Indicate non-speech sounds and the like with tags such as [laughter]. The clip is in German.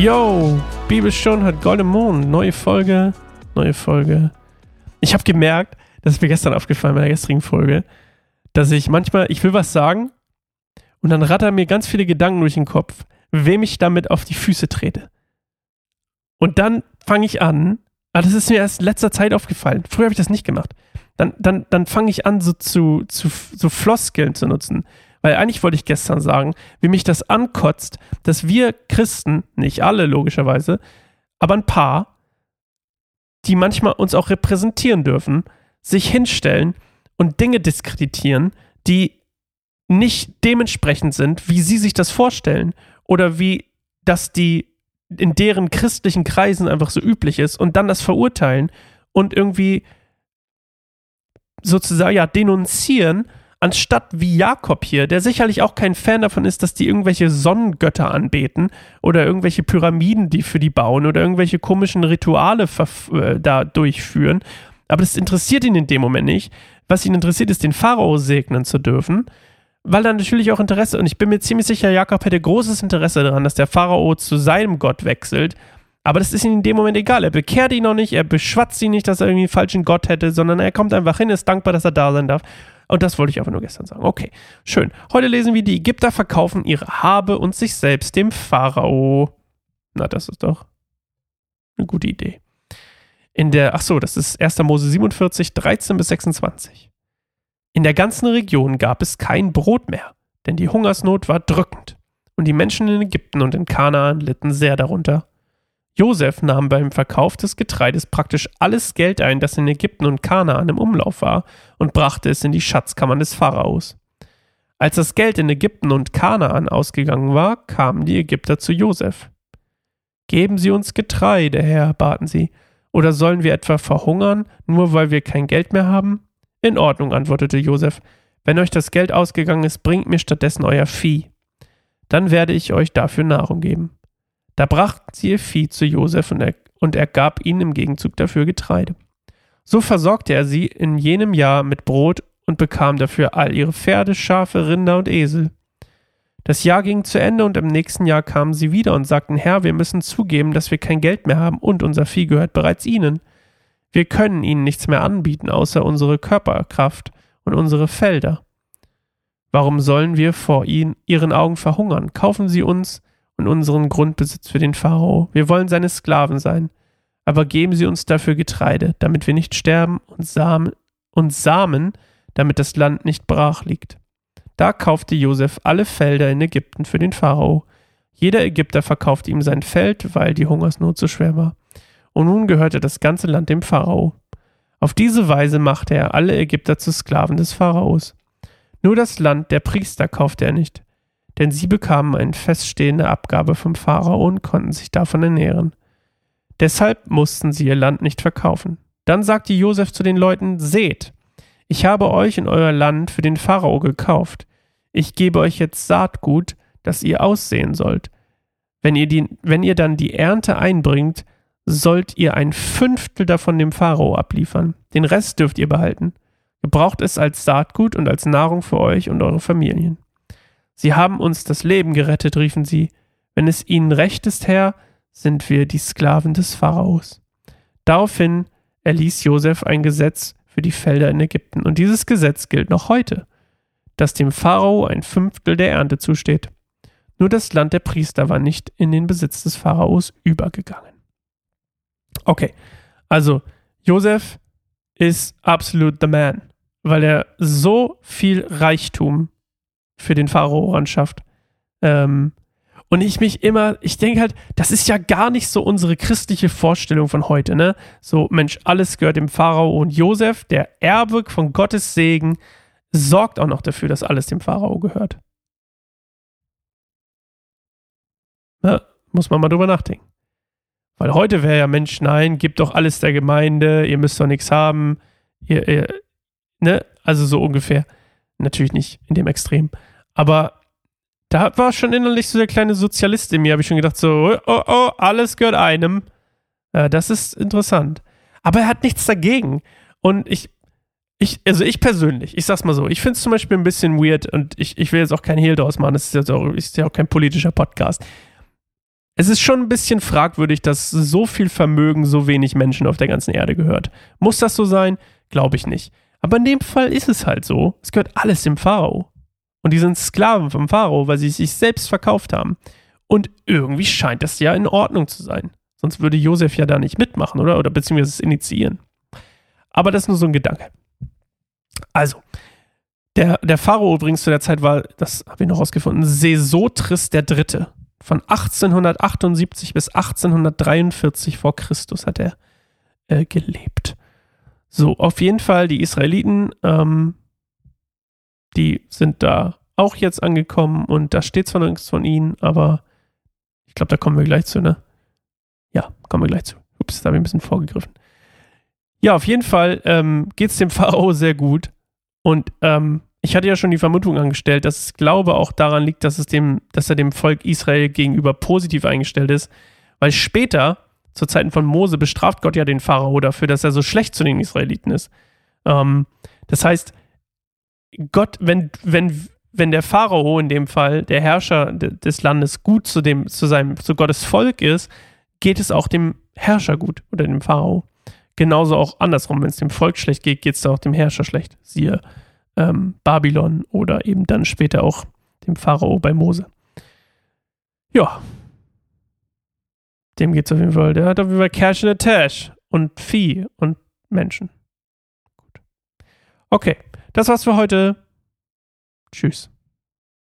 Yo, Bibelstunde hat Golden Moon. Neue Folge, neue Folge. Ich habe gemerkt, das ist mir gestern aufgefallen bei der gestrigen Folge, dass ich manchmal, ich will was sagen und dann rattern mir ganz viele Gedanken durch den Kopf, wem ich damit auf die Füße trete. Und dann fange ich an, aber das ist mir erst in letzter Zeit aufgefallen. Früher habe ich das nicht gemacht. Dann, dann, dann fange ich an, so zu, zu so Floskeln zu nutzen. Weil eigentlich wollte ich gestern sagen, wie mich das ankotzt, dass wir Christen, nicht alle logischerweise, aber ein paar, die manchmal uns auch repräsentieren dürfen, sich hinstellen und Dinge diskreditieren, die nicht dementsprechend sind, wie sie sich das vorstellen oder wie das die in deren christlichen Kreisen einfach so üblich ist und dann das verurteilen und irgendwie sozusagen ja denunzieren anstatt wie Jakob hier, der sicherlich auch kein Fan davon ist, dass die irgendwelche Sonnengötter anbeten oder irgendwelche Pyramiden, die für die bauen oder irgendwelche komischen Rituale äh, da durchführen. Aber das interessiert ihn in dem Moment nicht. Was ihn interessiert, ist, den Pharao segnen zu dürfen, weil er natürlich auch Interesse, und ich bin mir ziemlich sicher, Jakob hätte großes Interesse daran, dass der Pharao zu seinem Gott wechselt. Aber das ist ihm in dem Moment egal. Er bekehrt ihn noch nicht, er beschwatzt ihn nicht, dass er irgendwie einen falschen Gott hätte, sondern er kommt einfach hin, ist dankbar, dass er da sein darf. Und das wollte ich einfach nur gestern sagen. Okay, schön. Heute lesen wir, die Ägypter verkaufen ihre Habe und sich selbst dem Pharao. Na, das ist doch eine gute Idee. In der, ach so, das ist 1. Mose 47, 13 bis 26. In der ganzen Region gab es kein Brot mehr, denn die Hungersnot war drückend. Und die Menschen in Ägypten und in Kanaan litten sehr darunter. Josef nahm beim Verkauf des Getreides praktisch alles Geld ein, das in Ägypten und Kanaan im Umlauf war, und brachte es in die Schatzkammern des Pharaos. Als das Geld in Ägypten und Kanaan ausgegangen war, kamen die Ägypter zu Josef. Geben Sie uns Getreide, Herr, baten sie, oder sollen wir etwa verhungern, nur weil wir kein Geld mehr haben? In Ordnung, antwortete Josef. Wenn euch das Geld ausgegangen ist, bringt mir stattdessen euer Vieh. Dann werde ich euch dafür Nahrung geben. Da brachten sie ihr Vieh zu Josef und er, und er gab ihnen im Gegenzug dafür Getreide. So versorgte er sie in jenem Jahr mit Brot und bekam dafür all ihre Pferde, Schafe, Rinder und Esel. Das Jahr ging zu Ende und im nächsten Jahr kamen sie wieder und sagten, Herr, wir müssen zugeben, dass wir kein Geld mehr haben und unser Vieh gehört bereits ihnen. Wir können ihnen nichts mehr anbieten, außer unsere Körperkraft und unsere Felder. Warum sollen wir vor ihnen, ihren Augen verhungern? Kaufen sie uns und unseren Grundbesitz für den Pharao. Wir wollen seine Sklaven sein. Aber geben Sie uns dafür Getreide, damit wir nicht sterben und Samen, und Samen, damit das Land nicht brach liegt. Da kaufte Josef alle Felder in Ägypten für den Pharao. Jeder Ägypter verkaufte ihm sein Feld, weil die Hungersnot so schwer war. Und nun gehörte das ganze Land dem Pharao. Auf diese Weise machte er alle Ägypter zu Sklaven des Pharaos. Nur das Land der Priester kaufte er nicht denn sie bekamen eine feststehende Abgabe vom Pharao und konnten sich davon ernähren. Deshalb mussten sie ihr Land nicht verkaufen. Dann sagte Josef zu den Leuten: Seht, ich habe euch in euer Land für den Pharao gekauft. Ich gebe euch jetzt Saatgut, das ihr aussehen sollt. Wenn ihr, die, wenn ihr dann die Ernte einbringt, sollt ihr ein Fünftel davon dem Pharao abliefern. Den Rest dürft ihr behalten. Gebraucht es als Saatgut und als Nahrung für euch und eure Familien. Sie haben uns das Leben gerettet, riefen sie. Wenn es ihnen recht ist, Herr, sind wir die Sklaven des Pharaos. Daraufhin erließ Josef ein Gesetz für die Felder in Ägypten, und dieses Gesetz gilt noch heute, dass dem Pharao ein Fünftel der Ernte zusteht. Nur das Land der Priester war nicht in den Besitz des Pharaos übergegangen. Okay, also Josef ist absolut the man, weil er so viel Reichtum für den Pharao anschafft. Ähm, und ich mich immer, ich denke halt, das ist ja gar nicht so unsere christliche Vorstellung von heute, ne? So, Mensch, alles gehört dem Pharao und Josef, der Erbe von Gottes Segen, sorgt auch noch dafür, dass alles dem Pharao gehört. Na, muss man mal drüber nachdenken. Weil heute wäre ja, Mensch, nein, gebt doch alles der Gemeinde, ihr müsst doch nichts haben. Ihr, ihr, ne? Also so ungefähr. Natürlich nicht in dem Extrem. Aber da war schon innerlich so der kleine Sozialist in mir, habe ich schon gedacht, so, oh, oh, alles gehört einem. Äh, das ist interessant. Aber er hat nichts dagegen. Und ich, ich, also ich persönlich, ich sag's mal so, ich finde es zum Beispiel ein bisschen weird und ich, ich will jetzt auch kein Hehl draus machen, das ist, jetzt auch, ist ja auch kein politischer Podcast. Es ist schon ein bisschen fragwürdig, dass so viel Vermögen so wenig Menschen auf der ganzen Erde gehört. Muss das so sein? Glaube ich nicht. Aber in dem Fall ist es halt so. Es gehört alles dem Pharao. Und die sind Sklaven vom Pharao, weil sie sich selbst verkauft haben. Und irgendwie scheint das ja in Ordnung zu sein. Sonst würde Josef ja da nicht mitmachen, oder? Oder beziehungsweise es initiieren. Aber das ist nur so ein Gedanke. Also, der, der Pharao übrigens zu der Zeit war, das habe ich noch rausgefunden, Sesotris III. Von 1878 bis 1843 vor Christus hat er äh, gelebt. So, auf jeden Fall die Israeliten, ähm, die sind da auch jetzt angekommen und da steht zwar nichts von ihnen, aber ich glaube, da kommen wir gleich zu, ne? Ja, kommen wir gleich zu. Ups, da habe ich ein bisschen vorgegriffen. Ja, auf jeden Fall ähm, geht es dem [laughs] Pharao sehr gut. Und ähm, ich hatte ja schon die Vermutung angestellt, dass es glaube auch daran liegt, dass, es dem, dass er dem Volk Israel gegenüber positiv eingestellt ist. Weil später, zu Zeiten von Mose, bestraft Gott ja den Pharao dafür, dass er so schlecht zu den Israeliten ist. Ähm, das heißt, Gott, wenn, wenn, wenn der Pharao in dem Fall, der Herrscher des Landes, gut zu dem, zu seinem, zu Gottes Volk ist, geht es auch dem Herrscher gut oder dem Pharao. Genauso auch andersrum, wenn es dem Volk schlecht geht, geht es auch dem Herrscher schlecht. Siehe ähm, Babylon oder eben dann später auch dem Pharao bei Mose. Ja. Dem geht es auf jeden Fall. Der hat auf jeden Fall Cash in the Tash und Vieh und Menschen. Okay, das war's für heute. Tschüss.